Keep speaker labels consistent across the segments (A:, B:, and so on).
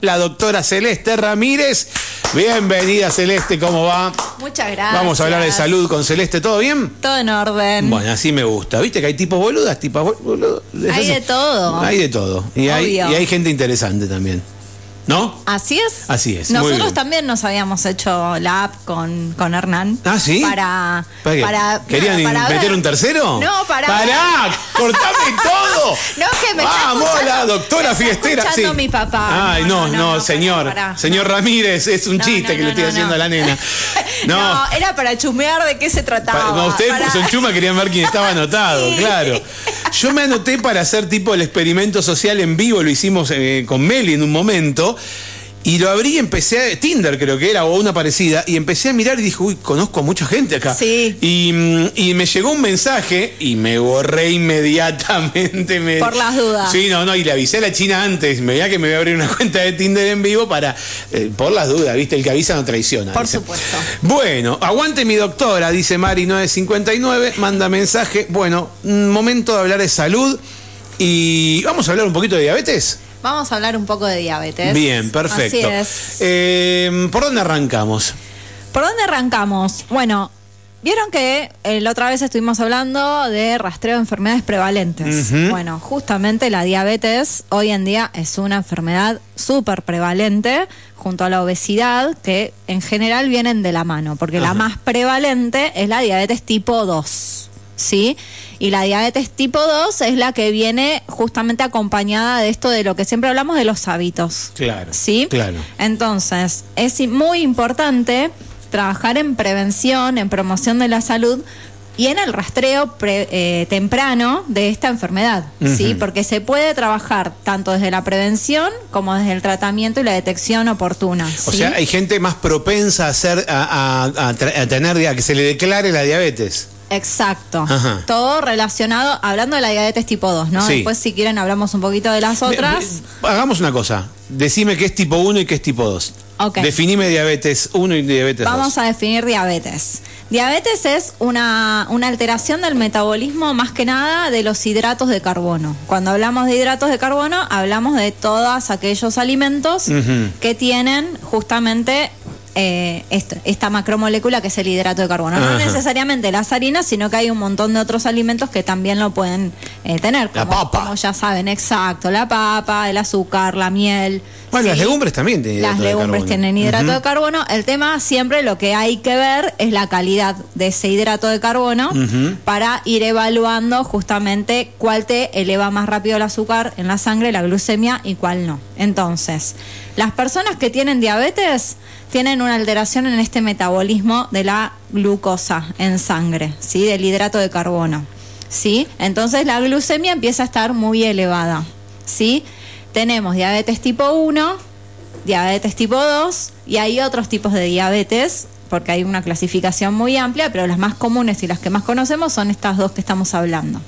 A: la doctora Celeste Ramírez. Bienvenida Celeste, ¿cómo va?
B: Muchas gracias.
A: Vamos a hablar de salud con Celeste, ¿todo bien?
B: Todo en orden.
A: Bueno, así me gusta. ¿Viste que hay tipos boludas, tipos boludas?
B: Hay de todo.
A: Hay de todo. Y hay, y hay gente interesante también. ¿No?
B: Así es.
A: Así es,
B: Nosotros también nos habíamos hecho la app con, con Hernán.
A: ¿Ah, sí?
B: Para.
A: ¿Para qué?
B: para
A: ¿Querían
B: para
A: meter
B: ver-
A: un tercero?
B: No, para.
A: ¡Pará! ¡Cortame todo!
B: No, que me
A: Vamos, la doctora
B: me está
A: fiestera.
B: mi papá.
A: Ay, no, no, señor.
B: pará, pará.
A: señor Ramírez, es un
B: No,
A: chiste
B: no,
A: que le
B: no,
A: estoy
B: no,
A: haciendo
B: no.
A: a la nena.
B: No.
A: No.
B: era para chumear de qué se trataba.
A: Pa- no, ustedes
B: Para-
A: son chuma querían ver quién estaba anotado,
B: Sí.
A: claro. Yo me anoté para hacer tipo el experimento social en vivo, lo hicimos eh, con Meli en un momento. Y lo abrí y empecé a. Tinder creo que era, o una parecida. Y empecé a mirar y dije, uy, conozco a mucha gente acá.
B: Sí.
A: Y, mm, y me llegó un mensaje y me borré inmediatamente. me-
B: Por las dudas.
A: Sí, no, no. Y le avisé a la China antes. Me veía que me voy a abrir una cuenta de Tinder en vivo para. eh, por las dudas, ¿viste? El que avisa no traiciona.
B: Por
A: dice.
B: supuesto.
A: Bueno, aguante mi doctora, dice Mari 959, manda mensaje. Bueno, un momento de hablar de salud y vamos a hablar un poquito de diabetes.
B: Vamos a hablar un poco de diabetes.
A: Bien, perfecto.
B: Así es.
A: Eh, ¿Por dónde arrancamos?
B: ¿Por dónde arrancamos? Bueno, vieron que eh, la otra vez estuvimos hablando de rastreo de enfermedades prevalentes. Bueno, justamente la diabetes hoy en día es una enfermedad súper prevalente junto a la obesidad que en general vienen de la mano, porque la más prevalente es la diabetes tipo 2. ¿Sí? Y la diabetes tipo 2 es la que viene justamente acompañada de esto de lo que siempre hablamos de los hábitos.
A: Claro.
B: ¿Sí?
A: Claro.
B: Entonces, es muy importante trabajar en prevención, en promoción de la salud y en el rastreo pre- eh, temprano de esta enfermedad, ¿sí? Porque se puede trabajar tanto desde la prevención como desde el tratamiento y la detección oportuna.
A: O
B: ¿sí?
A: sea, hay gente más propensa a, hacer, a, a- a tra- a tener, a que se le declare la diabetes.
B: Exacto.
A: Ajá.
B: Todo relacionado, hablando de la diabetes tipo 2, ¿no?
A: Sí.
B: Después, si quieren, hablamos un poquito de las otras.
A: Hagamos una cosa. Decime qué es tipo 1 y qué es tipo 2.
B: Ok.
A: Definime diabetes 1 y diabetes 2.
B: Vamos a definir diabetes. Diabetes es una, una alteración del metabolismo más que nada de los hidratos de carbono. Cuando hablamos de hidratos de carbono, hablamos de todos aquellos alimentos que tienen justamente eh, esto- esta macromolécula que es el hidrato de carbono. No necesariamente las harinas, sino que hay un montón de otros alimentos que también lo pueden eh, tener.
A: La
B: como-
A: papa.
B: Como ya saben, exacto. La papa, el azúcar, la miel.
A: Bueno, las legumbres también tienen
B: Las
A: hidrato de
B: legumbres tienen hidrato de carbono. El tema siempre lo que hay que ver es la calidad de ese hidrato de carbono para ir evaluando justamente cuál te eleva más rápido el azúcar en la sangre, la glucemia y cuál no. Entonces, las personas que tienen diabetes tienen una alteración en este metabolismo de la glucosa en sangre, ¿sí? Del hidrato de carbono. ¿Sí? Entonces la glucemia empieza a estar muy elevada, ¿sí? Tenemos diabetes tipo 1, diabetes tipo 2 y hay otros tipos de diabetes porque hay una clasificación muy amplia, pero las más comunes y las que más conocemos son estas dos que estamos hablando.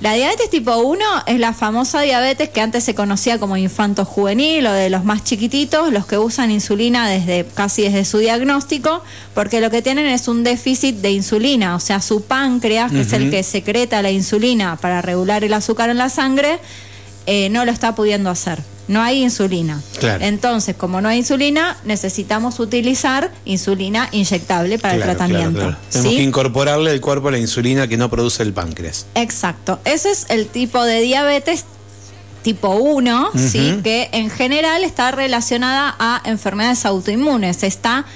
B: La diabetes tipo 1 es la famosa diabetes que antes se conocía como infanto juvenil o de los más chiquititos, los que usan insulina desde casi desde su diagnóstico, porque lo que tienen es un déficit de insulina, o sea, su páncreas, que es el que secreta la insulina para regular el azúcar en la sangre, eh, no lo está pudiendo hacer. No hay insulina.
A: Claro.
B: Entonces, como no hay insulina, necesitamos utilizar insulina inyectable para
A: Claro,
B: el tratamiento.
A: claro, claro. Tenemos
B: ¿sí?
A: que incorporarle al cuerpo la insulina que no produce el páncreas.
B: Exacto. Ese es el tipo de diabetes tipo 1, ¿sí? Que en general está relacionada a enfermedades autoinmunes. Está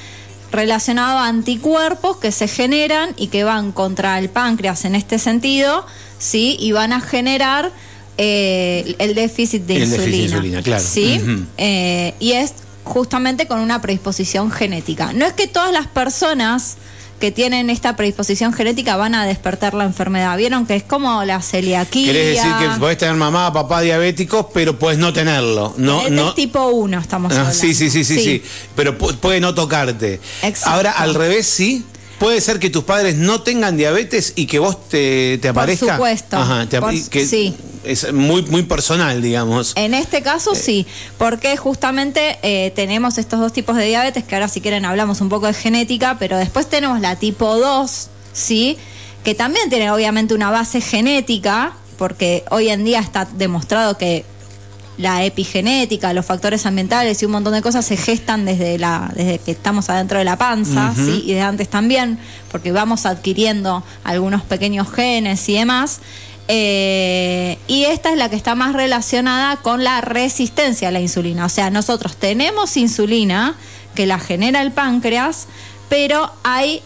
B: relacionado a anticuerpos que se generan y que van contra el páncreas en este sentido, ¿sí? y van a generar eh, el déficit de
A: El
B: insulina.
A: déficit de insulina, claro.
B: ¿sí? Eh, y es justamente con una predisposición genética. No es que todas las personas que tienen esta predisposición genética van a despertar la enfermedad. Vieron que es como la celiaquía.
A: Querés decir que podés tener mamá, papá diabéticos, pero puedes no tenerlo. No,
B: Este
A: no.
B: es tipo 1 estamos
A: Ah,
B: hablando.
A: sí, sí, sí, sí, sí. Pero pu- puede no tocarte.
B: Exacto.
A: Ahora, al revés, sí. Puede ser que tus padres no tengan diabetes y que vos te, te
B: Por
A: aparezca.
B: supuesto.
A: Ajá, te
B: Por-
A: que
B: sí.
A: Es muy, muy personal, digamos.
B: En este caso sí, porque justamente eh, tenemos estos dos tipos de diabetes, que ahora si quieren hablamos un poco de genética, pero después tenemos la tipo 2, ¿sí? Que también tiene obviamente una base genética, porque hoy en día está demostrado que la epigenética, los factores ambientales y un montón de cosas se gestan desde, la, desde que estamos adentro de la panza, ¿sí? y de antes también, porque vamos adquiriendo algunos pequeños genes y demás. Eh, y esta es la que está más relacionada con la resistencia a la insulina. O sea, nosotros tenemos insulina que la genera el páncreas, pero hay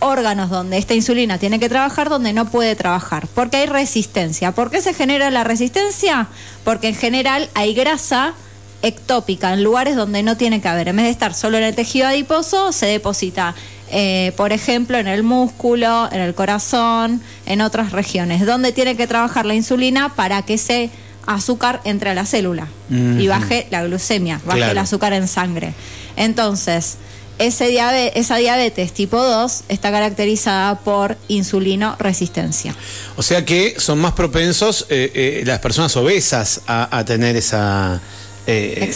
B: órganos donde esta insulina tiene que trabajar donde no puede trabajar, porque hay resistencia. ¿Por qué se genera la resistencia? Porque en general hay grasa ectópica en lugares donde no tiene que haber. En vez de estar solo en el tejido adiposo, se deposita, eh, por ejemplo, en el músculo, en el corazón, en otras regiones, donde tiene que trabajar la insulina para que ese azúcar entre a la célula y baje la glucemia, baje el azúcar en sangre. Entonces, ese esa diabetes tipo 2 está caracterizada por insulino resistencia.
A: O sea que son más propensos eh, eh, las personas obesas a, tener esa... Eh,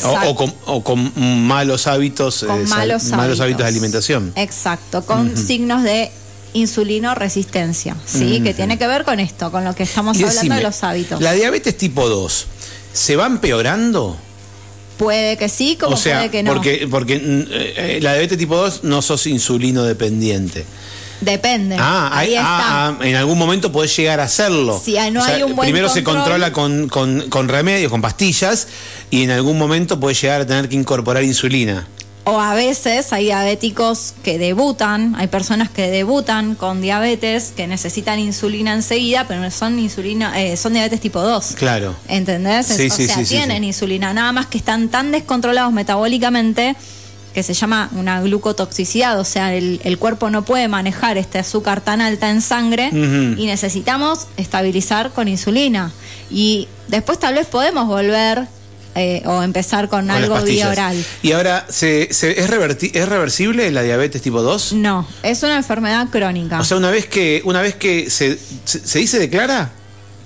A: o, con, malos hábitos,
B: malos, hábitos.
A: de alimentación.
B: Exacto, con signos de insulino resistencia, ¿sí? Que tiene que ver con esto, con lo que estamos hablando de los hábitos.
A: La diabetes tipo 2, ¿se va empeorando?
B: Puede que sí, como puede que no.
A: Porque, porque mm, eh, la diabetes tipo 2 no sos insulino dependiente.
B: Depende.
A: Ah, ahí está. Ah, en algún momento podés llegar a hacerlo.
B: Si no hay un buen
A: primero se controla con, con, con remedios, con pastillas, y en algún momento podés llegar a tener que incorporar insulina.
B: O a veces hay diabéticos que debutan, hay personas que debutan con diabetes que necesitan insulina enseguida, pero son insulina, eh, son diabetes tipo 2.
A: Claro.
B: ¿Entendés?
A: Sí,
B: o
A: sí,
B: sea, tienen insulina, nada más que están tan descontrolados metabólicamente que se llama una glucotoxicidad, o sea, el, cuerpo no puede manejar este azúcar tan alta en sangre y necesitamos estabilizar con insulina. Y después tal vez podemos volver eh, o empezar con, algo vía oral.
A: ¿Y ahora ¿se, es, ¿es reversible la diabetes tipo 2?
B: No, es una enfermedad crónica.
A: O sea, una vez que, una vez que se, se, dice declara,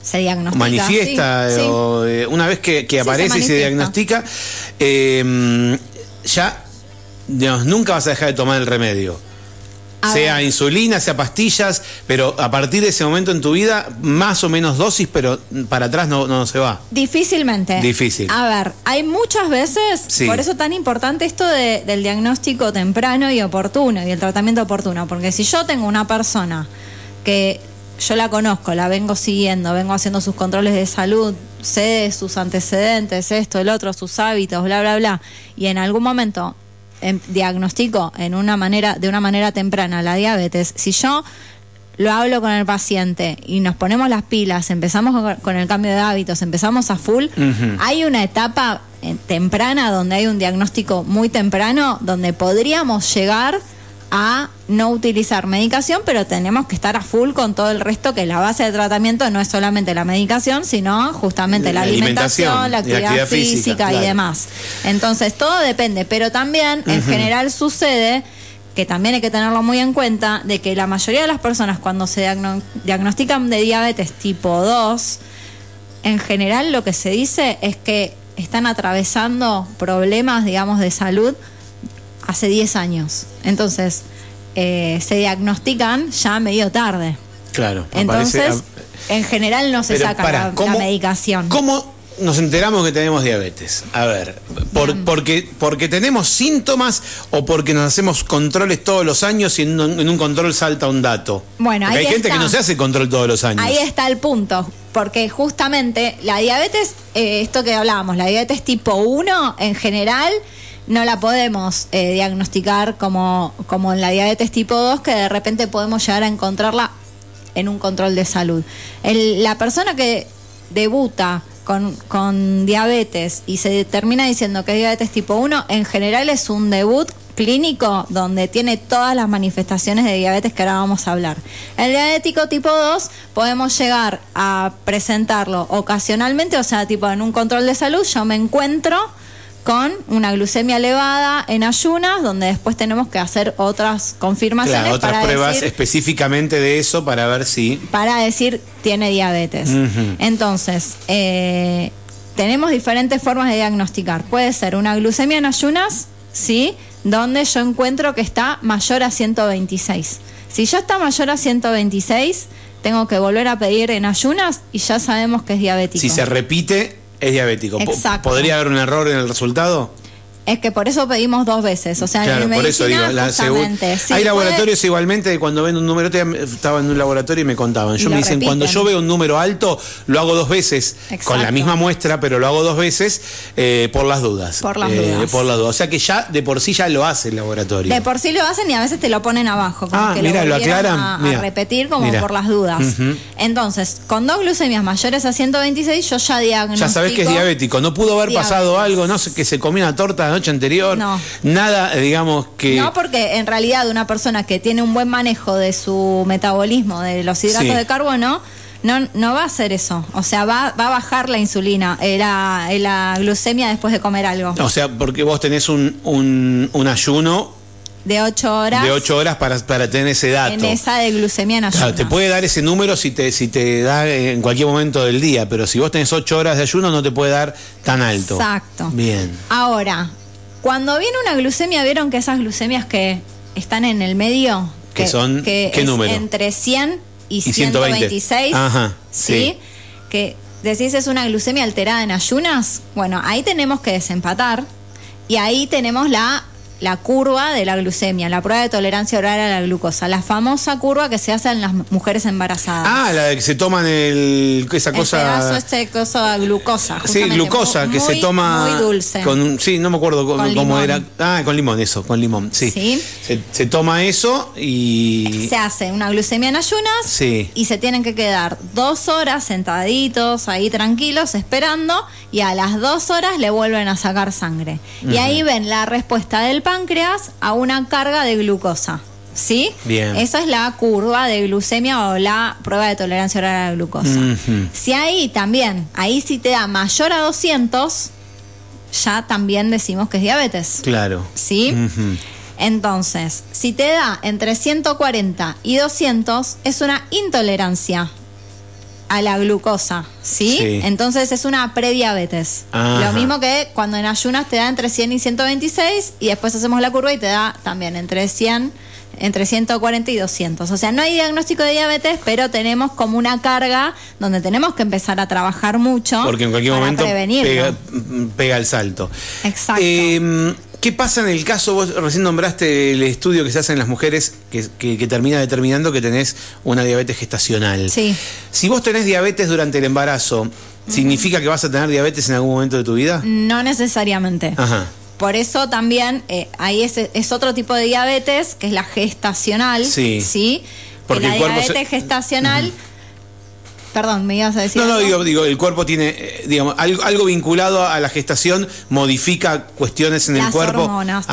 B: se diagnostica.
A: Manifiesta, O, eh, una vez que, aparece y se diagnostica, eh, ya nunca vas a dejar de tomar el remedio sea insulina, sea pastillas, pero a partir de ese momento en tu vida, más o menos dosis, pero para atrás no, no se va.
B: Difícilmente.
A: Difícil.
B: A ver, hay muchas veces, por eso tan importante esto del diagnóstico temprano y oportuno y el tratamiento oportuno, porque si yo tengo una persona que yo la conozco, la vengo siguiendo, vengo haciendo sus controles de salud, sé sus antecedentes, esto, el otro, sus hábitos, bla, bla, bla, y en algún momento Em, diagnostico en una manera, de una manera temprana la diabetes, si yo lo hablo con el paciente y nos ponemos las pilas, empezamos con el cambio de hábitos, empezamos a full, hay una etapa eh, temprana donde hay un diagnóstico muy temprano donde podríamos llegar a no utilizar medicación, pero tenemos que estar a full con todo el resto, que la base de tratamiento no es solamente la medicación, sino justamente la, alimentación, la actividad, física, y demás. Entonces, todo depende, pero también en general sucede que también hay que tenerlo muy en cuenta, de que la mayoría de las personas cuando se diagnostican de diabetes tipo 2, en general lo que se dice es que están atravesando problemas, digamos, de salud hace 10 años. Entonces, eh, se diagnostican ya medio tarde.
A: Claro.
B: Entonces, en general no se saca la, medicación.
A: ¿Cómo nos enteramos que tenemos diabetes? A ver, porque, porque tenemos síntomas o porque nos hacemos controles todos los años y en un, control salta un dato.
B: Bueno,
A: hay gente que no se hace control todos los años.
B: Ahí está el punto. Porque justamente la diabetes, eh, esto que hablábamos, la diabetes tipo 1 en general no la podemos eh, diagnosticar como, como en la diabetes tipo 2, que de repente podemos llegar a encontrarla en un control de salud. la persona que debuta con, con, diabetes y se termina diciendo que es diabetes tipo 1, en general es un debut clínico donde tiene todas las manifestaciones de diabetes que ahora vamos a hablar. El diabético tipo 2 podemos llegar a presentarlo ocasionalmente, o sea, tipo en un control de salud, yo me encuentro con una glucemia elevada en ayunas, donde después tenemos que hacer otras confirmaciones.
A: otras pruebas específicamente de eso para ver si...
B: Para decir tiene diabetes. Entonces, eh, tenemos diferentes formas de diagnosticar. Puede ser una glucemia en ayunas, ¿sí? Donde yo encuentro que está mayor a 126. Si ya está mayor a 126, tengo que volver a pedir en ayunas y ya sabemos que es diabético.
A: Si se repite, es diabético.
B: Exacto.
A: ¿Podría haber un error en el resultado?
B: Es que por eso pedimos dos veces. O sea,
A: Claro,
B: en
A: por eso digo, la
B: sí,
A: hay
B: puede-
A: laboratorios igualmente que cuando ven un número, estaba en un laboratorio y me contaban, yo
B: lo
A: me dicen, cuando yo veo un número alto, lo hago dos veces, con la misma muestra, pero lo hago dos veces eh, por las dudas.
B: Por las
A: Eh,
B: dudas.
A: Por las dudas. O sea que ya de por sí ya lo hace el laboratorio.
B: De por sí lo hacen y a veces te lo ponen abajo, como
A: Ah,
B: que
A: mira,
B: lo
A: lo aclaran,
B: a, a repetir como por las dudas. Entonces, con dos glucemias mayores a 126, yo ya diagnostico.
A: Ya sabes que es diabético. No pudo haber pasado algo, no sé, que se comió una torta noche anterior.
B: No.
A: Nada, eh, digamos que.
B: No, porque en realidad una persona que tiene un buen manejo de su metabolismo, de los hidratos
A: Sí.
B: de carbono, no, no va a hacer eso. O sea, va, va a bajar la insulina, eh, la, eh, la glucemia después de comer algo.
A: O sea, porque vos tenés un, un, un ayuno
B: De 8 horas
A: de 8 horas para, para tener ese dato.
B: en esa de glucemia en
A: Claro,
B: ayunas.
A: te puede dar ese número si te, si te da en cualquier momento del día, pero si vos tenés 8 horas de ayuno no te puede dar tan alto.
B: Exacto.
A: Bien.
B: Ahora, cuando viene una glucemia, ¿vieron que esas glucemias que están en el medio?
A: Que son, ¿qué
B: es
A: número?
B: Entre 100 y,
A: Y 120.
B: 126.
A: Ajá,
B: ¿sí?
A: sí.
B: Que decís es una glucemia alterada en ayunas. Bueno, ahí tenemos que desempatar y ahí tenemos la, la curva de la glucemia, la prueba de tolerancia oral a la glucosa, la famosa curva que se hace en las mujeres embarazadas.
A: Ah, la de que se toman el, esa
B: el
A: cosa.
B: pedazo este coso de glucosa.
A: Sí, glucosa,
B: muy-
A: que se toma.
B: Muy dulce.
A: Con, sí, no me acuerdo cómo,
B: Con
A: cómo
B: limón.
A: era. Ah, con limón, eso, con limón, sí.
B: Sí.
A: Se, se toma eso y.
B: se hace una glucemia en ayunas
A: Sí.
B: y se tienen que quedar dos horas sentaditos ahí tranquilos esperando y a las dos horas le vuelven a sacar sangre. Y ahí ven la respuesta del páncreas a una carga de glucosa. ¿Sí?
A: Bien.
B: Esa es la curva de glucemia o la prueba de tolerancia oral a la glucosa. Si ahí también, ahí si te da mayor a 200, ya también decimos que es diabetes.
A: Claro.
B: ¿Sí? Entonces, si te da entre 140 y 200, es una intolerancia a la glucosa, ¿sí?
A: Sí.
B: Entonces es una prediabetes.
A: Ajá.
B: Lo mismo que cuando en ayunas te da entre 100 y 126 y después hacemos la curva y te da también entre 100, entre 140 y 200. O sea, no hay diagnóstico de diabetes, pero tenemos como una carga donde tenemos que empezar a trabajar mucho
A: Porque en cualquier
B: para
A: momento pega, pega el salto.
B: Exacto.
A: Eh, ¿Qué pasa en el caso, vos recién nombraste el estudio que se hace en las mujeres que, que- que termina determinando que tenés una diabetes gestacional?
B: Sí.
A: Si vos tenés diabetes durante el embarazo, ¿significa que vas a tener diabetes en algún momento de tu vida?
B: No necesariamente.
A: Ajá.
B: Por eso también eh, ahí es, es otro tipo de diabetes, que es la gestacional.
A: Sí.
B: ¿sí?
A: Porque
B: que la
A: el cuerpo se-
B: diabetes gestacional. Perdón, me ibas a decir.
A: No, no,
B: algo?
A: digo, digo, el cuerpo tiene, eh, digamos, algo, algo vinculado a la gestación modifica cuestiones en
B: Las
A: el cuerpo.
B: hormonas,
A: Ah,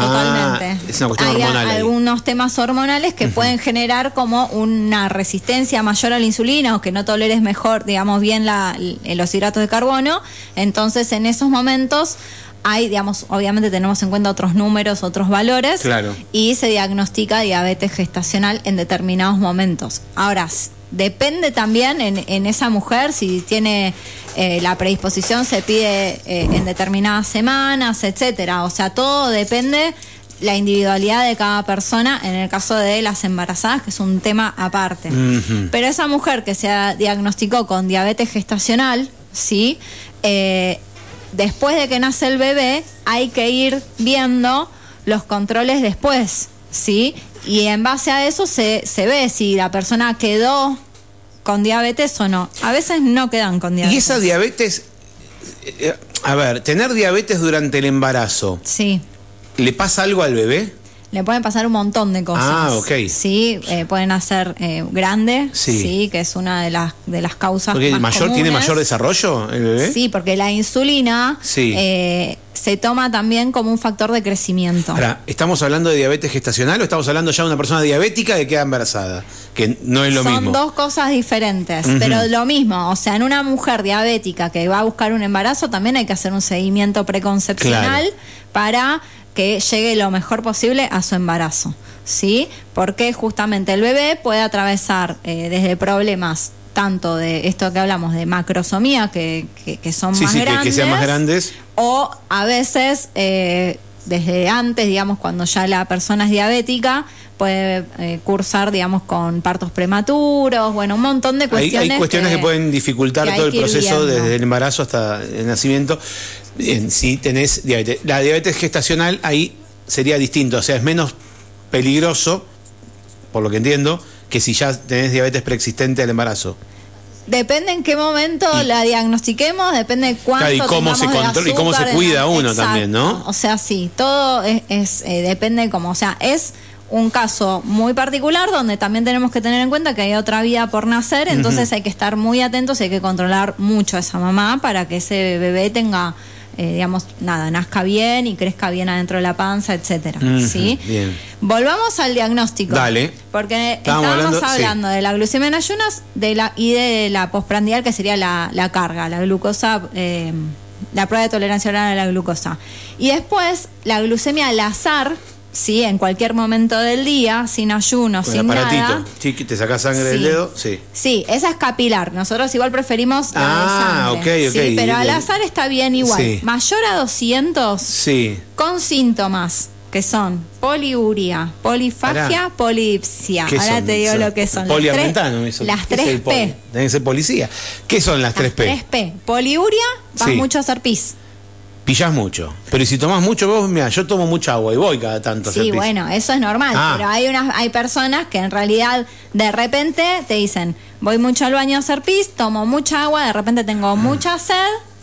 B: totalmente.
A: es una cuestión
B: Hay
A: hormonal. ahí.
B: algunos temas hormonales que pueden generar como una resistencia mayor a la insulina o que no toleres mejor, digamos, bien la, los hidratos de carbono. Entonces, en esos momentos hay, digamos, obviamente tenemos en cuenta otros números, otros valores.
A: Claro.
B: Y se diagnostica diabetes gestacional en determinados momentos. Ahora, depende también en, en esa mujer si tiene eh, la predisposición, se pide eh, en determinadas semanas, etcétera. O sea, todo depende la individualidad de cada persona en el caso de las embarazadas, que es un tema aparte. Pero esa mujer que se diagnosticó con diabetes gestacional, ¿sí? Eh, después de que nace el bebé, hay que ir viendo los controles después, ¿sí? Y en base a eso se, se ve si la persona quedó con diabetes o no. A veces no quedan con diabetes.
A: Y esa diabetes, eh, eh, a ver, tener diabetes durante el embarazo,
B: Sí.
A: ¿le pasa algo al bebé?
B: Le pueden pasar un montón de cosas.
A: Ah, ok.
B: Sí, eh, pueden hacer eh, grande,
A: Sí.
B: sí. que es una de las de las causas
A: Porque el mayor tiene mayor desarrollo, el bebé.
B: Sí, porque la insulina
A: Sí.
B: eh, se toma también como un factor de crecimiento.
A: Ahora, ¿estamos hablando de diabetes gestacional o estamos hablando ya de una persona diabética que queda embarazada? Que no es lo
B: Son
A: mismo.
B: dos cosas diferentes, pero lo mismo, o sea, en una mujer diabética que va a buscar un embarazo también hay que hacer un seguimiento preconcepcional
A: Claro.
B: para que llegue lo mejor posible a su embarazo, ¿sí? Porque justamente el bebé puede atravesar eh, desde problemas tanto de esto que hablamos de macrosomía, que, que, que son
A: Sí,
B: más
A: sí, que- que
B: grandes,
A: sean más grandes.
B: o a veces eh, desde antes, digamos, cuando ya la persona es diabética, puede eh, cursar, digamos, con partos prematuros, bueno, un montón de cuestiones.
A: hay cuestiones que, pueden dificultar todo el proceso desde el embarazo hasta el nacimiento. Bien, si tenés diabetes. La diabetes gestacional ahí sería distinto, o sea, es menos peligroso, por lo que entiendo, que si ya tenés diabetes preexistente al embarazo.
B: Depende en qué momento la diagnostiquemos, depende de cuánto
A: Claro, y cómo se controla- y cómo se cuida uno también, ¿no?
B: O sea, sí, todo es, es, eh, depende de cómo, o sea, es un caso muy particular donde también tenemos que tener en cuenta que hay otra vida por nacer, entonces hay que estar muy atentos y hay que controlar mucho a esa mamá para que ese bebé tenga eh, digamos, nada, nazca bien y crezca bien adentro de la panza, etcétera. ¿sí?
A: bien.
B: Volvamos al diagnóstico.
A: Dale.
B: Porque
A: Estábamos
B: estábamos
A: hablando-
B: hablando,
A: sí.
B: de la glucemia en ayunas de la, y de la postprandial, que sería la, la carga, la glucosa, eh, la prueba de tolerancia oral a la glucosa. Y después, la glucemia al azar, ¿sí? En cualquier momento del día, sin ayuno,
A: Con
B: sin
A: el aparatito.
B: nada.
A: Chiqui, te sacás sangre del dedo, sí.
B: Sí, esa es capilar. Nosotros igual preferimos la
A: Ah,
B: de sangre.
A: ok, ok.
B: Sí, pero al azar está bien igual.
A: Sí.
B: Mayor a 200
A: Sí.
B: con síntomas que son poliuria, polifagia,
A: Pará.
B: polidipsia.
A: ¿Qué
B: Ahora
A: son?
B: te digo
A: Son
B: lo que son.
A: Poliamentano,
B: las
A: eso.
B: las
A: ¿Qué es el
B: 3
A: poli?
B: P.
A: Tiene que ser policía. ¿Qué son las 3P?
B: 3 P. Poliuria, vas mucho a hacer pis.
A: Pillás mucho. Pero si tomás mucho, vos, mira, yo tomo mucha agua y voy cada tanto
B: Sí, bueno, eso es normal,
A: Ah.
B: pero hay unas hay personas que en realidad de repente te dicen, voy mucho al baño a hacer pis, tomo mucha agua, de repente tengo mucha sed.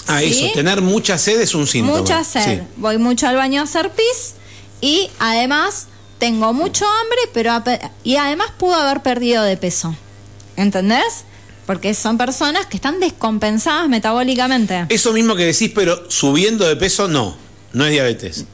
A: Ah,
B: ¿sí?
A: eso, tener mucha sed es un síntoma.
B: mucha sed.
A: Sí.
B: Voy mucho al baño a hacer pis y además tengo mucho hambre, pero y además pudo haber perdido de peso. ¿Entendés? Porque son personas que están descompensadas metabólicamente.
A: Eso mismo que decís, pero subiendo de peso, no. No es diabetes.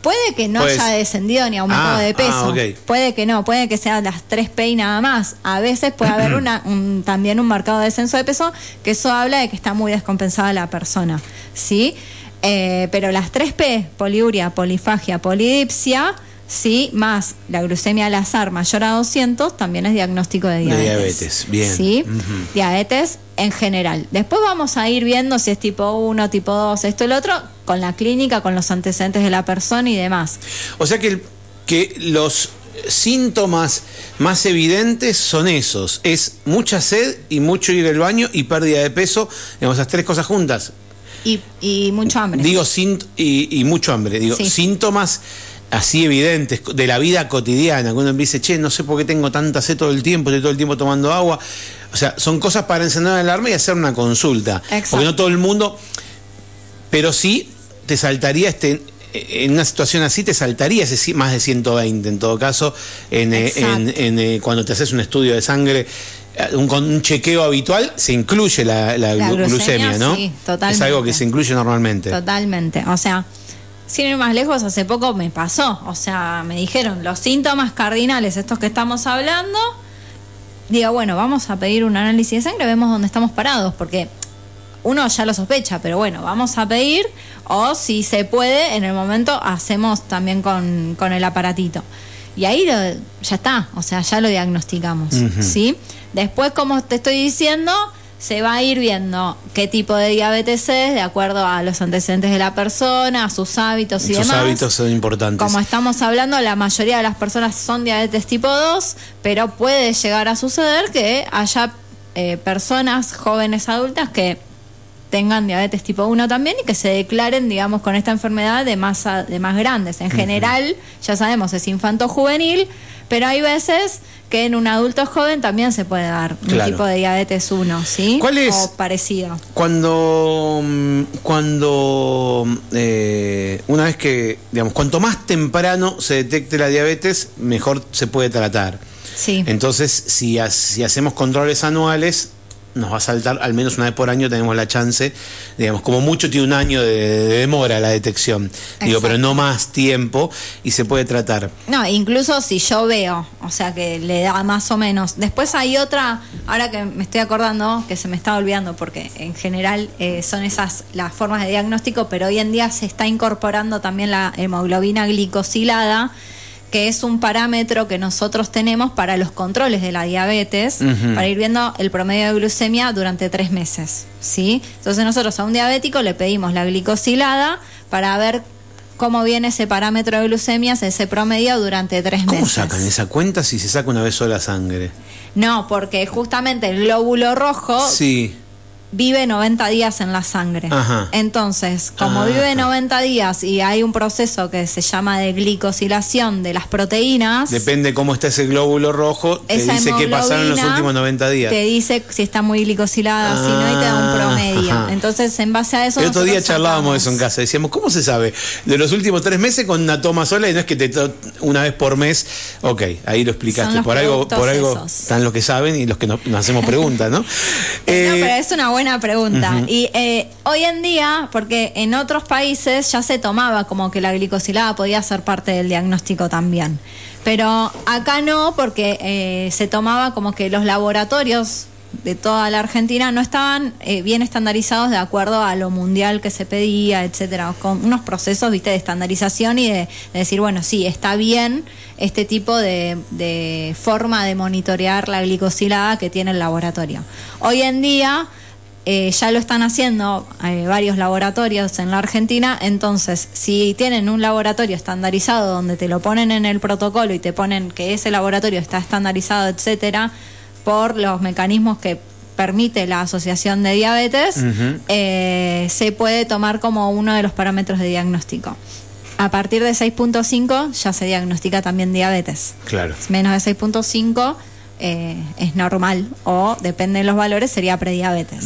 B: Puede que no
A: Pues-
B: haya descendido ni aumentado
A: Ah,
B: de peso.
A: ah, ok.
B: Puede que no, puede que sean las 3P y nada más. A veces puede haber una, un- también un marcado descenso de peso, que eso habla de que está muy descompensada la persona. ¿Sí? Eh, pero las 3P, poliuria, polifagia, polidipsia, sí, más la glucemia al azar mayor a 200, también es diagnóstico de diabetes.
A: diabetes, bien.
B: ¿Sí? Diabetes en general. Después vamos a ir viendo si es tipo 1, tipo 2, esto y lo otro, con la clínica, con los antecedentes de la persona y demás.
A: O sea que, el- que los síntomas más evidentes son esos. Es mucha sed y mucho ir al baño y pérdida de peso. Digamos, esas tres cosas juntas.
B: Y, y mucho hambre.
A: Digo, y, y mucho hambre. Digo,
B: Sí.
A: síntomas así evidentes de la vida cotidiana. Cuando uno dice, che, no sé por qué tengo tanta sed todo el tiempo, estoy todo el tiempo tomando agua. O sea, son cosas para encender la alarma y hacer una consulta.
B: Exacto.
A: Porque no todo el mundo. Pero sí te saltaría este. En una situación así te saltaría ese más de 120 en todo caso, en, eh,
B: Exacto.
A: en- en, eh, cuando te haces un estudio de sangre, eh, un, con un chequeo habitual, se incluye la, la
B: La
A: glu-
B: glucemia,
A: glucemia, ¿no?
B: sí,
A: Es
B: totalmente.
A: algo que se incluye normalmente.
B: Totalmente. O sea, sin ir más lejos, hace poco me pasó. O sea, me dijeron los síntomas cardinales, estos que estamos hablando. Digo, bueno, vamos a pedir un análisis de sangre, vemos dónde estamos parados, porque uno ya lo sospecha, pero bueno, vamos a pedir, o si se puede, en el momento hacemos también con, con el aparatito. Y ahí lo- ya está, o sea, ya lo diagnosticamos. ¿sí? Después, como te estoy diciendo, se va a ir viendo qué tipo de diabetes es, de acuerdo a los antecedentes de la persona, a sus hábitos y
A: Sus
B: demás.
A: hábitos son importantes.
B: Como estamos hablando, la mayoría de las personas son diabetes tipo 2, pero puede llegar a suceder que haya eh, personas jóvenes adultas que tengan diabetes tipo 1 también y que se declaren, digamos, con esta enfermedad de más, a- de más grandes. En general, ya sabemos, es infanto juvenil, pero hay veces que en un adulto joven también se puede dar un tipo de diabetes 1, ¿sí?
A: ¿Cuál es?
B: O parecido.
A: Cuando, mm, cuando eh, una vez que, digamos, cuanto más temprano se detecte la diabetes, mejor se puede tratar.
B: Sí.
A: Entonces, si, ha- si hacemos controles anuales, nos va a saltar al menos una vez por año, tenemos la chance, digamos, como mucho tiene un año de, de demora la detección, digo, pero no más tiempo y se puede tratar.
B: No, incluso si yo veo, o sea que le da más o menos. Después hay otra, ahora que me estoy acordando, que se me estaba olvidando, porque en general eh, son esas las formas de diagnóstico, pero hoy en día se está incorporando también la hemoglobina glicosilada, que es un parámetro que nosotros tenemos para los controles de la diabetes, para ir viendo el promedio de glucemia durante tres meses, ¿sí? Entonces nosotros a un diabético le pedimos la glicosilada para ver cómo viene ese parámetro de glucemias, ese promedio durante tres
A: ¿Cómo
B: meses.
A: sacan esa cuenta si se saca una vez sola sangre?
B: No, porque justamente el glóbulo rojo
A: Sí.
B: Vive 90 días en la sangre.
A: Ajá.
B: Entonces, como
A: Ajá.
B: vive 90 días y hay un proceso que se llama de glicosilación de las proteínas,
A: Depende cómo está ese glóbulo rojo, te dice qué pasaron en los últimos 90 días.
B: Te dice si está muy glicosilada, si no, y te da un
A: Ah,
B: promedio.
A: ajá.
B: Entonces, en base a eso.
A: El otro día charlábamos eso en casa. Decíamos, ¿cómo se sabe? De los últimos tres meses con una toma sola y no es que te una vez por mes. Ok, ahí lo explicaste. Por algo, por algo
B: esos.
A: están los que saben y los que no, nos hacemos preguntas, ¿no?
B: Eh,
A: Eh,
B: no, pero es una buena pregunta. Y eh, hoy en día, porque en otros países ya se tomaba como que la glicosilada podía ser parte del diagnóstico también. Pero acá no, porque eh, se tomaba como que los laboratorios de toda la Argentina no estaban eh, bien estandarizados de acuerdo a lo mundial que se pedía, etcétera, con unos procesos, viste, de estandarización y de, de decir, bueno, sí, está bien este tipo de, de forma de monitorear la glicosilada que tiene el laboratorio. Hoy en día eh, ya lo están haciendo eh, varios laboratorios en la Argentina, entonces si tienen un laboratorio estandarizado donde te lo ponen en el protocolo y te ponen que ese laboratorio está estandarizado, etcétera, por los mecanismos que permite la asociación de diabetes, eh, se puede tomar como uno de los parámetros de diagnóstico. A partir de 6.5 ya se diagnostica también diabetes
A: Claro.
B: menos de 6.5 eh, es normal o depende de los valores sería prediabetes.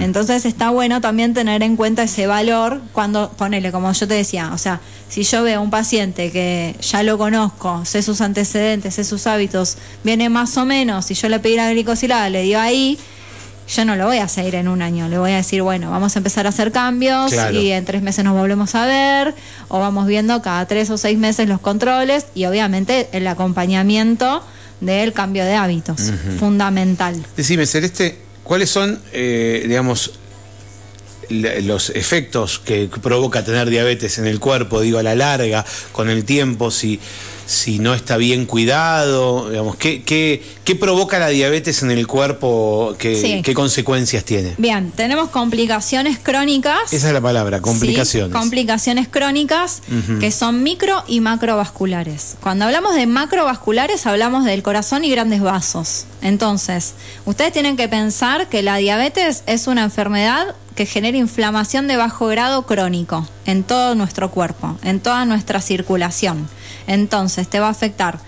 B: Entonces está bueno también tener en cuenta ese valor cuando ponele, como yo te decía, o sea, si yo veo un paciente que ya lo conozco, sé sus antecedentes, sé sus hábitos, viene más o menos, si yo le pedí la glicosilada, le dio ahí, yo no lo voy a seguir en un año, le voy a decir, bueno, vamos a empezar a hacer cambios
A: Claro.
B: y en tres meses nos volvemos a ver, o vamos viendo cada tres o seis meses los controles y obviamente el acompañamiento del cambio de hábitos, fundamental.
A: Decime, Celeste, ¿cuáles son, eh, digamos, los efectos que provoca tener diabetes en el cuerpo, digo, a la larga, con el tiempo, si, si no está bien cuidado, digamos, ¿qué, qué, qué provoca la diabetes en el cuerpo? ¿Qué,
B: Sí.
A: qué consecuencias tiene?
B: Bien, tenemos complicaciones crónicas.
A: Esa es la palabra, complicaciones.
B: Sí, complicaciones crónicas que son micro y macrovasculares. Cuando hablamos de macrovasculares hablamos del corazón y grandes vasos. Entonces, ustedes tienen que pensar que la diabetes es una enfermedad que genera inflamación de bajo grado crónico en todo nuestro cuerpo, en toda nuestra circulación. Entonces, te va a afectar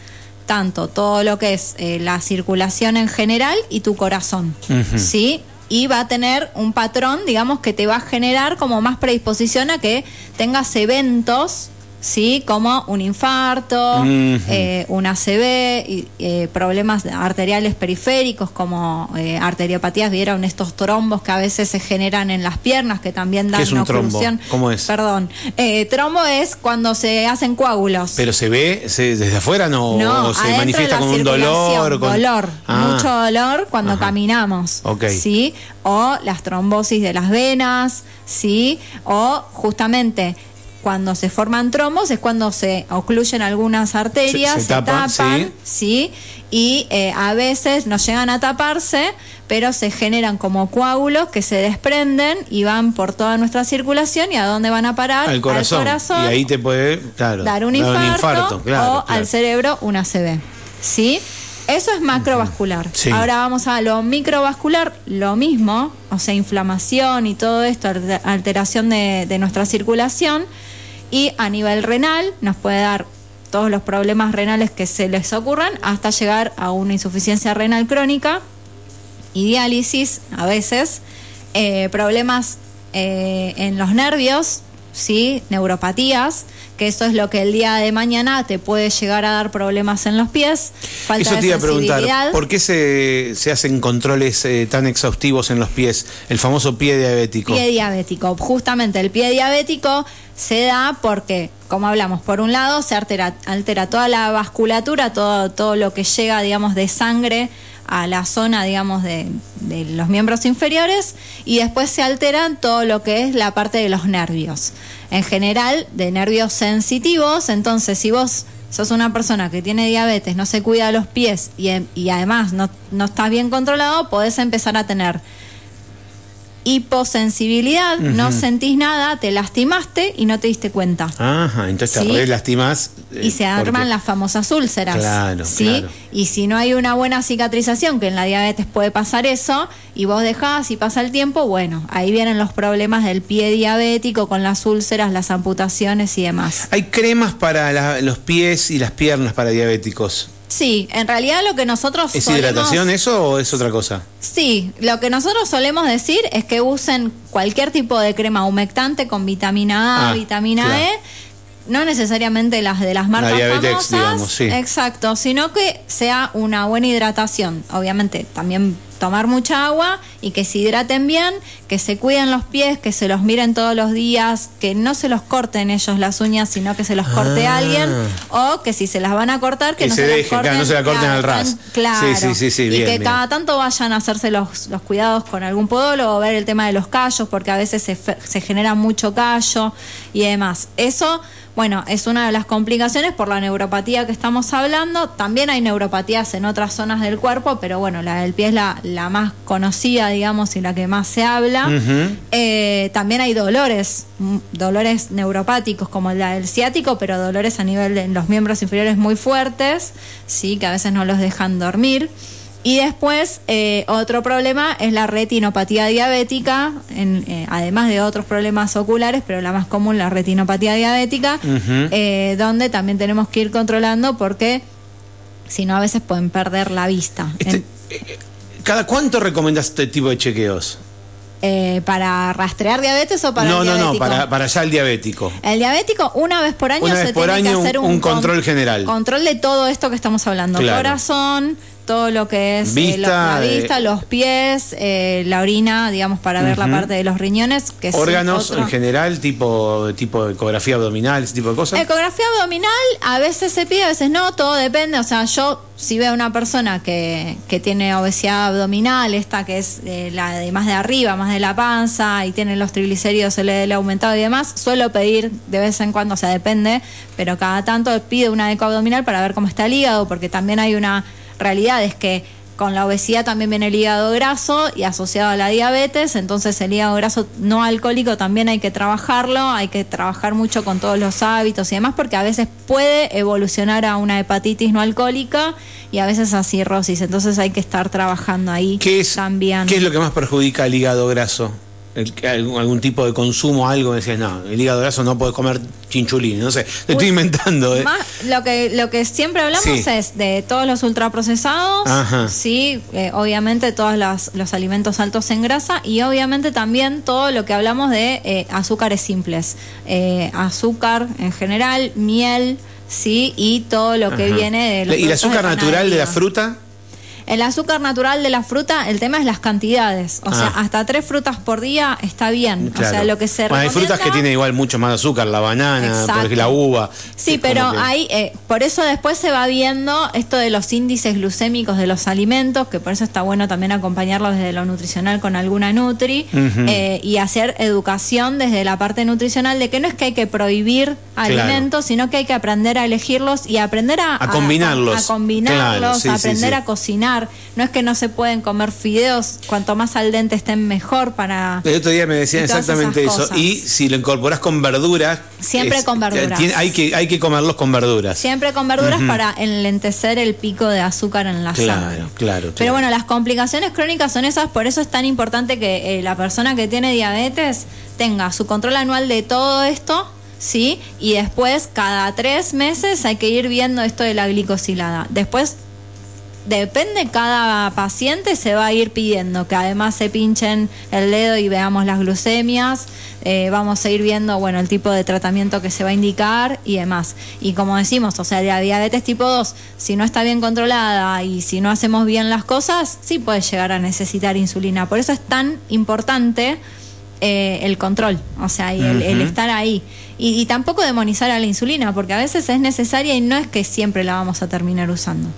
B: tanto todo lo que es eh, la circulación en general y tu corazón. ¿Sí? Y va a tener un patrón, digamos, que te va a generar como más predisposición a que tengas eventos, ¿sí? Como un infarto,
A: Ujú.
B: eh, un ACV, y, eh, problemas arteriales periféricos como eh, arteriopatías, vieron estos trombos que a veces se generan en las piernas, que también dan
A: ¿Qué es un
B: una
A: trombo?
B: oclusión.
A: ¿Cómo es?
B: Perdón. Eh, trombo es cuando se hacen coágulos.
A: ¿Pero se ve se- desde afuera no,
B: No,
A: o se manifiesta con un dolor? Con...
B: dolor,
A: Ah,
B: mucho dolor cuando
A: Ajá.
B: caminamos,
A: Ok.
B: ¿sí? O las trombosis de las venas, ¿sí? O justamente cuando se forman trombos es cuando se ocluyen algunas arterias,
A: Se-
B: se,
A: se tapan,
B: tapan, ¿sí? Y eh, a veces no llegan a taparse, pero se generan como coágulos que se desprenden y van por toda nuestra circulación y a dónde van a parar
A: Al corazón. Y ahí te puede claro,
B: dar un infarto,
A: claro,
B: o
A: claro.
B: al cerebro un ACV. ¿Sí? Eso es macrovascular.
A: Sí.
B: Ahora vamos a lo microvascular, lo mismo, o sea, inflamación y todo esto, alter- alteración de, de nuestra circulación. Y a nivel renal nos puede dar todos los problemas renales que se les ocurran hasta llegar a una insuficiencia renal crónica y diálisis a veces, eh, problemas eh, en los nervios, ¿sí? neuropatías, que eso es lo que el día de mañana te puede llegar a dar problemas en los pies, falta
A: Eso te iba a preguntar. ¿por qué se, se hacen controles eh, tan exhaustivos en los pies? El famoso pie diabético.
B: Pie diabético. Justamente el pie diabético se da porque, como hablamos, por un lado se altera, altera toda la vasculatura, todo, todo lo que llega, digamos, de sangre a la zona, digamos, de, de los miembros inferiores y después se alteran todo lo que es la parte de los nervios. En general, de nervios sensitivos, entonces si vos sos una persona que tiene diabetes, no se cuida los pies y, y además no, no estás bien controlado, podés empezar a tener hiposensibilidad, no sentís nada, te lastimaste y no te diste cuenta.
A: Ajá, entonces
B: ¿Sí?
A: te re lastimás. eh,
B: y se arman
A: porque-
B: las famosas úlceras.
A: Claro,
B: ¿sí?
A: claro.
B: Y si no hay una buena cicatrización, que en la diabetes puede pasar eso, y vos dejás y pasa el tiempo, bueno, ahí vienen los problemas del pie diabético con las úlceras, las amputaciones y demás.
A: Hay cremas para la- los pies y las piernas para diabéticos.
B: Sí, en realidad lo que nosotros
A: ¿Es
B: solemos-
A: hidratación eso o es otra cosa?
B: Sí, lo que nosotros solemos decir es que usen cualquier tipo de crema humectante con vitamina A,
A: Ah,
B: vitamina
A: claro.
B: E, no necesariamente las de las marcas famosas,
A: digamos, sí.
B: exacto, sino que sea una buena hidratación. Obviamente, también tomar mucha agua y que se hidraten bien, que se cuiden los pies, que se los miren todos los días, que no se los corten ellos las uñas, sino que se los corte
A: Ah.
B: alguien, o que si se las van a cortar, que, no
A: se
B: se, las
A: claro,
B: corten,
A: no se la corten al ras.
B: Claro.
A: Sí, sí, sí, sí,
B: y que
A: bien.
B: cada tanto vayan a hacerse los, los cuidados con algún podólogo, ver el tema de los callos, porque a veces se, se genera mucho callo y demás. Eso, bueno, es una de las complicaciones por la neuropatía que estamos hablando. También hay neuropatías en otras zonas del cuerpo, pero bueno, la del pie es la, la más conocida, digamos, y la que más se habla. Eh, también hay dolores, mm, dolores neuropáticos como la del ciático, pero dolores a nivel de los miembros inferiores muy fuertes, sí, que a veces no los dejan dormir. Y después, eh, otro problema es la retinopatía diabética, en, eh, además de otros problemas oculares, pero la más común, la retinopatía diabética, eh, donde también tenemos que ir controlando porque si no, a veces pueden perder la vista.
A: Este,
B: En-
A: ¿Cada cuánto recomendas este tipo de chequeos?
B: eh, ¿Para rastrear diabetes o para
A: no,
B: el
A: no, no, para, para ya el diabético.
B: El diabético una vez por año
A: Una
B: se
A: vez por
B: tiene que
A: año un-
B: hacer un,
A: un
B: con-
A: control general.
B: Control de todo esto que estamos hablando.
A: Claro.
B: Corazón, todo lo que es eh,
A: Vista,
B: la vista, los pies, eh, la orina, digamos, para ver la parte de los riñones. Que
A: Órganos en general, tipo, tipo ecografía abdominal, ese tipo de cosas.
B: Ecografía abdominal a veces se pide, a veces no, todo depende. O sea, yo si veo una persona que, que tiene obesidad abdominal, esta que es eh, la de más de arriba, más de la panza y tiene los triglicéridos LDL aumentado y demás, suelo pedir de vez en cuando, o sea, depende, pero cada tanto pido una eco abdominal para ver cómo está el hígado, porque también hay una realidad, es que con la obesidad también viene el hígado graso y asociado a la diabetes, entonces el hígado graso no alcohólico también hay que trabajarlo, hay que trabajar mucho con todos los hábitos y demás, porque a veces puede evolucionar a una hepatitis no alcohólica y a veces a cirrosis, entonces hay que estar trabajando ahí
A: ¿Qué es,
B: también.
A: ¿Qué es lo que más perjudica al hígado graso? El- algún, algún tipo de consumo, algo, decías, no, el hígado graso no puede comer chinchulín, no sé, te estoy inventando. ¿eh?
B: Más, lo que lo que siempre hablamos
A: Sí.
B: es de todos los ultraprocesados,
A: Ajá.
B: sí, eh, obviamente todos los, los alimentos altos en grasa y obviamente también todo lo que hablamos de eh, azúcares simples, Eh, azúcar en general, miel, sí, y todo lo que
A: Ajá.
B: viene de los
A: ¿Y el azúcar natural de la fruta?
B: El azúcar natural de la fruta, el tema es las cantidades. O sea,
A: Ah.
B: hasta tres frutas por día está bien. O sea,
A: Claro.
B: lo que se
A: Bueno, hay frutas que tienen igual mucho más azúcar, la banana, por la uva.
B: Sí, pero
A: que-
B: hay, eh, por eso después se va viendo esto de los índices glucémicos de los alimentos, que por eso está bueno también acompañarlos desde lo nutricional con alguna Nutri eh, y hacer educación desde la parte nutricional de que no es que hay que prohibir alimentos, sino que hay que aprender a elegirlos y aprender a,
A: A combinarlos.
B: a, a combinarlos,
A: Claro, sí,
B: a
A: sí,
B: aprender
A: sí.
B: a cocinar. No es que no se pueden comer fideos, cuanto más al dente estén mejor para...
A: El otro día me decían exactamente eso.
B: cosas.
A: Y si lo incorporás con verduras.
B: Siempre con verduras.
A: hay, que, hay que comerlos con verduras.
B: Siempre con verduras para enlentecer el pico de azúcar en la
A: Claro,
B: sangre.
A: claro, claro.
B: Pero bueno, las complicaciones crónicas son esas, por eso es tan importante que eh, la persona que tiene diabetes tenga su control anual de todo esto, ¿sí? Y después, cada tres meses, hay que ir viendo esto de la glicosilada. Después, depende, cada paciente se va a ir pidiendo que además se pinchen el dedo y veamos las glucemias. Eh, vamos a ir viendo, bueno, el tipo de tratamiento que se va a indicar y demás. Y como decimos, o sea, la diabetes tipo 2, si no está bien controlada y si no hacemos bien las cosas, sí puede llegar a necesitar insulina. Por eso es tan importante eh, el control, o sea, y el, el estar ahí. Y, y tampoco demonizar a la insulina, porque a veces es necesaria y no es que siempre la vamos a terminar usando.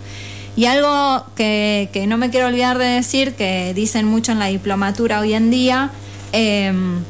B: Y algo que, que no me quiero olvidar de decir, que dicen mucho en la diplomatura hoy en día, em,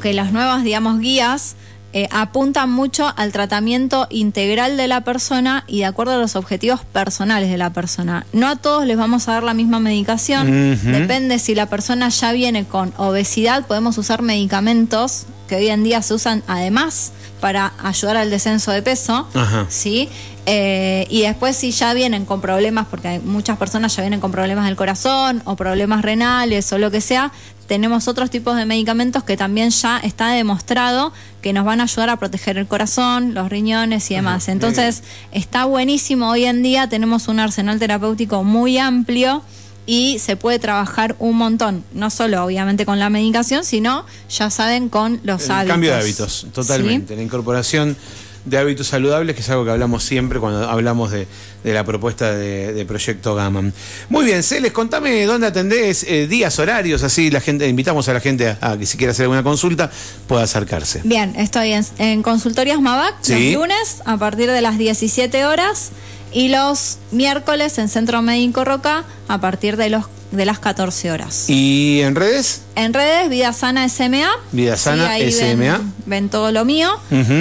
B: que las nuevas, digamos, guías eh, apuntan mucho al tratamiento integral de la persona y de acuerdo a los objetivos personales de la persona. No a todos les vamos a dar la misma medicación, depende si la persona ya viene con obesidad, podemos usar medicamentos que hoy en día se usan además para ayudar al descenso de peso,
A: Ajá.
B: ¿sí? Eh, y después si ya vienen con problemas, porque hay muchas personas ya vienen con problemas del corazón o problemas renales o lo que sea, tenemos otros tipos de medicamentos que también ya está demostrado que nos van a ayudar a proteger el corazón, los riñones y demás. Entonces, está buenísimo hoy en día, tenemos un arsenal terapéutico muy amplio y se puede trabajar un montón, no solo obviamente con la medicación, sino ya saben con los
A: El
B: hábitos.
A: cambio de hábitos, totalmente. La incorporación de hábitos saludables, que es algo que hablamos siempre cuando hablamos de, de la propuesta de, de Proyecto Gaman. Muy bien, Celes, contame dónde atendés, eh, días, horarios, así la gente, invitamos a la gente a, a que si quiere hacer alguna consulta pueda acercarse.
B: Bien, estoy en, en Consultorios Mabac
A: Sí.
B: los lunes a partir de las 17 horas y los miércoles en Centro Médico Roca a partir de los de las 14 horas.
A: ¿Y en redes?
B: En redes, Vida Sana SMA.
A: Vida Sana
B: ahí
A: SMA.
B: Ven, ven todo lo mío.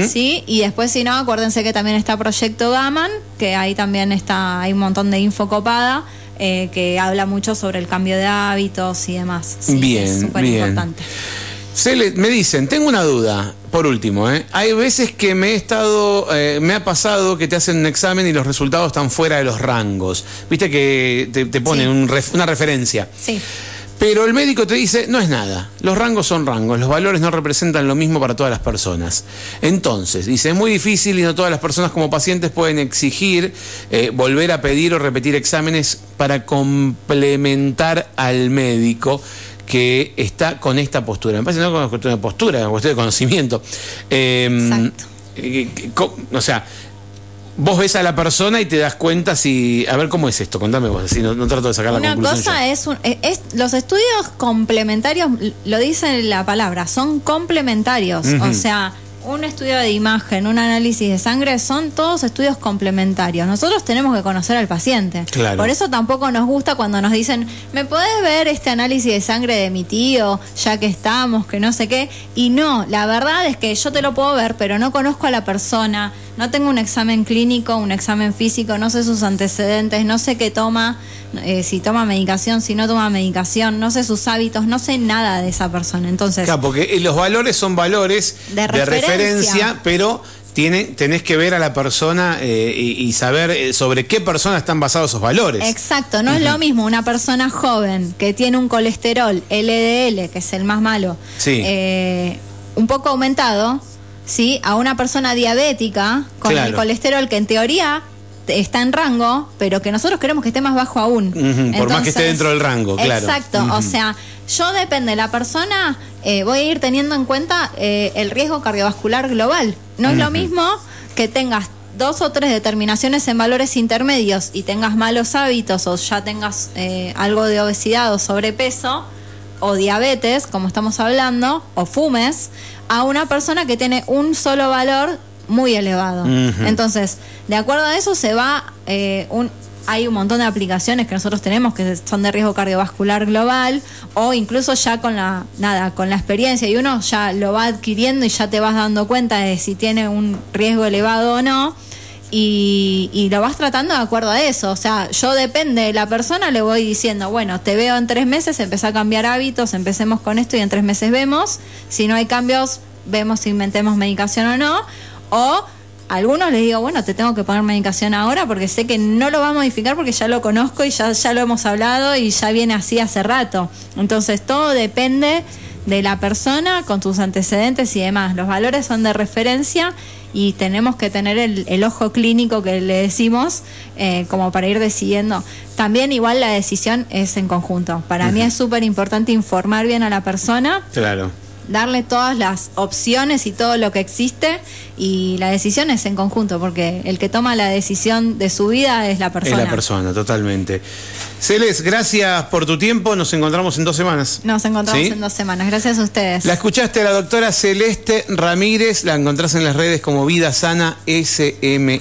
B: Sí, y después, si no, acuérdense que también está Proyecto Gaman, que ahí también está, hay un montón de info copada. eh, que habla mucho sobre el cambio de hábitos y demás. Sí,
A: Bien,
B: es súper
A: bien. Cele, me dicen, tengo una duda, por último, ¿eh? hay veces que me he estado, eh, me ha pasado que te hacen un examen y los resultados están fuera de los rangos. Viste que te, te ponen
B: Sí.
A: un ref- una referencia.
B: Sí.
A: Pero el médico te dice, no es nada, los rangos son rangos, los valores no representan lo mismo para todas las personas. Entonces, dice, es muy difícil y no todas las personas como pacientes pueden exigir eh, volver a pedir o repetir exámenes para complementar al médico que está con esta postura. Me parece que no es una cuestión de postura, es una cuestión de conocimiento. Eh,
B: Exacto.
A: eh, o sea, vos ves a la persona y te das cuenta si... A ver, ¿cómo es esto? Contame vos, así no, no trato de sacar la
B: Una
A: conclusión. yo.
B: cosa es, un- eh, es- los estudios complementarios, lo dice la palabra, son complementarios. O sea, un estudio de imagen, un análisis de sangre, son todos estudios complementarios. Nosotros tenemos que conocer al paciente.
A: Claro.
B: Por eso tampoco nos gusta cuando nos dicen, ¿me podés ver este análisis de sangre de mi tío, ya que estamos, que no sé qué? Y no, la verdad es que yo te lo puedo ver, pero no conozco a la persona, no tengo un examen clínico, un examen físico, no sé sus antecedentes, no sé qué toma, eh, si toma medicación, si no toma medicación, no sé sus hábitos, no sé nada de esa persona. Entonces,
A: Claro, porque eh, los valores son valores
B: De referencia.
A: pero tiene, tenés que ver a la persona eh, y, y saber eh, sobre qué persona están basados esos valores.
B: Exacto, no es lo mismo una persona joven que tiene un colesterol LDL, que es el más malo,
A: Sí.
B: eh, un poco aumentado, ¿sí? A una persona diabética con el colesterol que en teoría te- está en rango, pero que nosotros queremos que esté más bajo aún.
A: Por más que esté dentro del rango, claro.
B: Exacto, o sea, yo depende de la persona, eh, voy a ir teniendo en cuenta eh, el riesgo cardiovascular global. No es lo mismo que tengas dos o tres determinaciones en valores intermedios y tengas malos hábitos o ya tengas eh, algo de obesidad o sobrepeso o diabetes, como estamos hablando, o fumes, a una persona que tiene un solo valor muy elevado. Entonces, de acuerdo a eso se va eh, un hay un montón de aplicaciones que nosotros tenemos que son de riesgo cardiovascular global o incluso ya con la nada con la experiencia y uno ya lo va adquiriendo y ya te vas dando cuenta de si tiene un riesgo elevado o no y, y lo vas tratando de acuerdo a eso. O sea, yo depende de la persona, le voy diciendo, bueno, te veo en tres meses, empecé a cambiar hábitos, empecemos con esto y en tres meses vemos. Si no hay cambios, vemos si inventemos medicación o no. O a algunos les digo, bueno, te tengo que poner medicación ahora porque sé que no lo va a modificar porque ya lo conozco y ya, ya lo hemos hablado y ya viene así hace rato. Entonces, todo depende de la persona con tus antecedentes y demás. Los valores son de referencia y tenemos que tener el, el ojo clínico que le decimos eh, como para ir decidiendo. También igual la decisión es en conjunto. Para mí es súper importante informar bien a la persona,
A: Claro.
B: Darle todas las opciones y todo lo que existe y la decisión es en conjunto porque el que toma la decisión de su vida es la persona.
A: Es la persona, totalmente. Celes, gracias por tu tiempo. Nos encontramos en dos semanas.
B: Nos encontramos
A: ¿Sí?
B: en dos semanas. Gracias a ustedes.
A: La escuchaste a la doctora Celeste Ramírez, la encontrás en las redes como Vida Sana SMA.